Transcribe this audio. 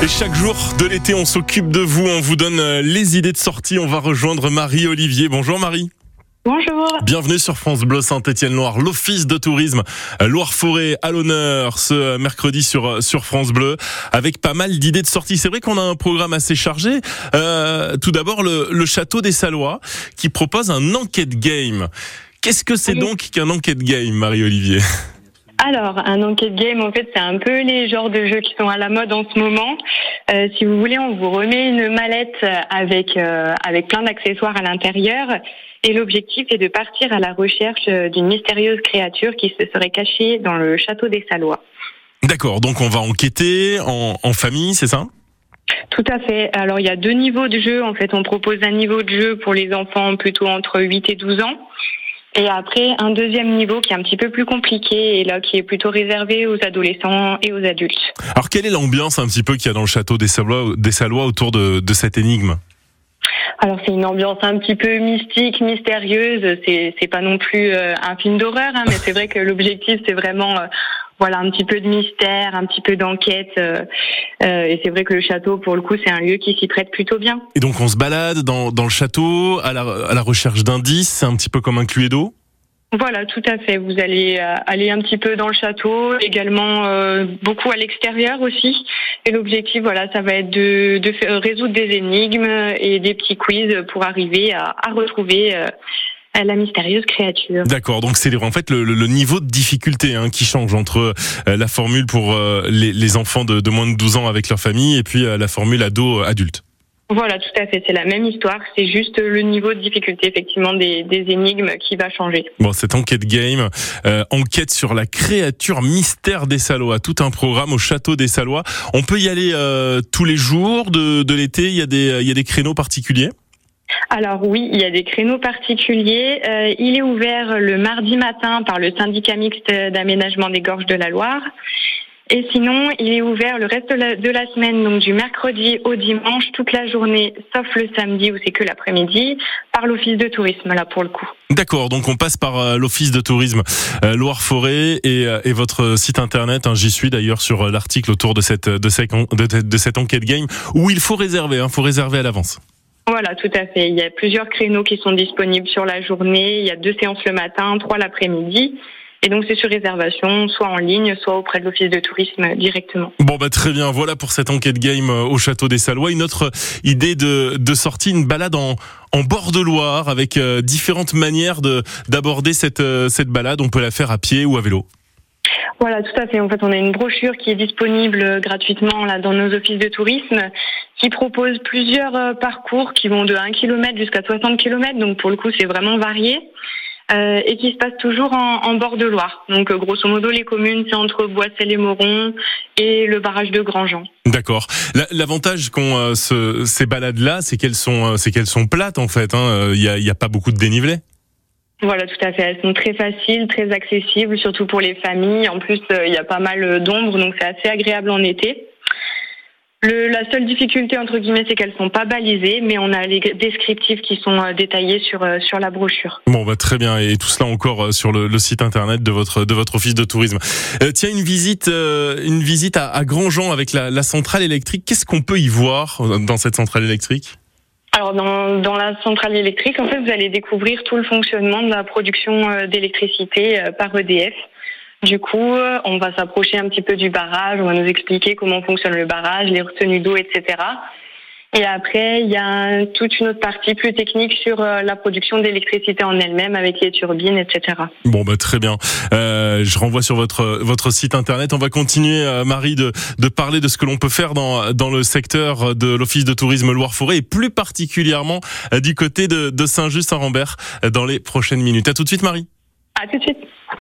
Et chaque jour de l'été, on s'occupe de vous, on vous donne euh, les idées de sortie. On va rejoindre Marie-Olivier. Bonjour Marie. Bonjour. Bienvenue sur France Bleu Saint-Étienne-Loire, l'office de tourisme euh, Loire-Forêt à l'honneur ce euh, mercredi sur sur France Bleu avec pas mal d'idées de sortie. C'est vrai qu'on a un programme assez chargé. Euh, tout d'abord le, le château des Salois qui propose un enquête game. Qu'est-ce que c'est Oui. donc qu'un enquête game, Marie-Olivier? Alors, un enquête game, en fait, c'est un peu les genres de jeux qui sont à la mode en ce moment. Euh, si vous voulez, on vous remet une mallette avec euh, avec plein d'accessoires à l'intérieur. Et l'objectif est de partir à la recherche euh, d'une mystérieuse créature qui se serait cachée dans le château des Salois. D'accord, donc on va enquêter en, en famille, c'est ça? Tout à fait. Alors, il y a deux niveaux de jeu. En fait, on propose un niveau de jeu pour les enfants plutôt entre 8 et 12 ans. Et après, un deuxième niveau qui est un petit peu plus compliqué et là qui est plutôt réservé aux adolescents et aux adultes. Alors quelle est l'ambiance un petit peu qu'il y a dans le château des Salois, des Salois autour de, de cette énigme? Alors c'est une ambiance un petit peu mystique, mystérieuse. C'est c'est pas non plus euh, un film d'horreur, hein, mais c'est vrai que l'objectif c'est vraiment euh, voilà un petit peu de mystère, un petit peu d'enquête. euh, euh, et c'est vrai que le château, pour le coup, c'est un lieu qui s'y prête plutôt bien. Et donc on se balade dans, dans le château à la, à la recherche d'indices, c'est un petit peu comme un Cluedo? Voilà, tout à fait. Vous allez euh, aller un petit peu dans le château, également euh, beaucoup à l'extérieur aussi. Et l'objectif, voilà, ça va être de, de faire- résoudre des énigmes et des petits quiz pour arriver à, à retrouver la mystérieuse créature. D'accord, donc c'est en fait le, niveau de difficulté hein, qui change entre euh, la formule pour euh, les, les enfants de, de moins de 12 ans avec leur famille et puis euh, la formule ado euh, adulte. Voilà, tout à fait. C'est la même histoire. C'est juste le niveau de difficulté, effectivement, des, des énigmes qui va changer. Bon, cette enquête game, euh, enquête sur la créature mystère des Salois, tout un programme au château des Salois. On peut y aller euh, tous les jours de, de l'été, il y, a des- il y a des créneaux particuliers? Alors oui, il y a des créneaux particuliers. Euh, il est ouvert le mardi matin par le syndicat mixte d'aménagement des gorges de la Loire. Et sinon, il est ouvert le reste de la, semaine, donc du mercredi au dimanche, toute la journée, sauf le samedi où c'est que l'après-midi, par l'office de tourisme, là pour le coup. D'accord, donc on passe par euh, l'office de tourisme euh, Loire-Forêt et, votre site internet. hein, J'y suis d'ailleurs sur l'article autour de cette, enquête game où il faut réserver, il faut réserver à l'avance. Voilà, tout à fait. Il y a plusieurs créneaux qui sont disponibles sur la journée. Il y a deux séances le matin, trois l'après-midi. Et donc c'est sur réservation, soit en ligne, soit auprès de l'office de tourisme directement. Bon bah très bien, voilà pour cette enquête game euh, au château des Salois. Une autre idée de, de sortie, une balade en, en bord de Loire avec euh, différentes manières de d'aborder cette, euh, cette balade. On peut la faire à pied ou à vélo. Voilà, tout à fait. En fait, on a une brochure qui est disponible euh, gratuitement là dans nos offices de tourisme, qui propose plusieurs euh, parcours qui vont de 1 km jusqu'à 60 km. Donc pour le coup, c'est vraiment varié. Euh, et qui se passe toujours en, en bord de Loire. Donc euh, grosso modo, les communes, c'est entre Boissel et Moron et le barrage de Grandjean. D'accord. La- L'avantage qu'ont euh, ce- ces balades-là, c'est qu'elles sont, euh, c'est qu'elles sont plates en fait. hein. Il y, a, il y a pas beaucoup de dénivelé. Voilà, tout à fait. Elles sont très faciles, très accessibles, surtout pour les familles. En plus, euh, il y a pas mal euh, d'ombre, donc c'est assez agréable en été. Le, la seule difficulté, entre guillemets, c'est qu'elles sont pas balisées, mais on a les descriptifs qui sont euh, détaillés sur, sur la brochure. Bon bah très bien et tout cela encore sur le, site internet de votre de votre office de tourisme. Euh, tiens une visite une visite à, à Grandjean avec la, centrale électrique. Qu'est-ce qu'on peut y voir dans cette centrale électrique? Alors, dans, dans la centrale électrique, en fait, vous allez découvrir tout le fonctionnement de la production euh, d'électricité euh, par EDF. Du coup, euh, on va s'approcher un petit peu du barrage, on va nous expliquer comment fonctionne le barrage, les retenues d'eau, etc. Et après, il y a toute une autre partie plus technique sur euh, la production d'électricité en elle-même avec les turbines, etc. Bon bah très bien. Euh, je renvoie sur votre votre site internet. On va continuer euh, Marie de de parler de ce que l'on peut faire dans dans le secteur de l'office de tourisme Loire-Forêt et plus particulièrement euh, du côté de de Saint-Just-Saint-Rambert dans les prochaines minutes. À tout de suite Marie. À tout de suite.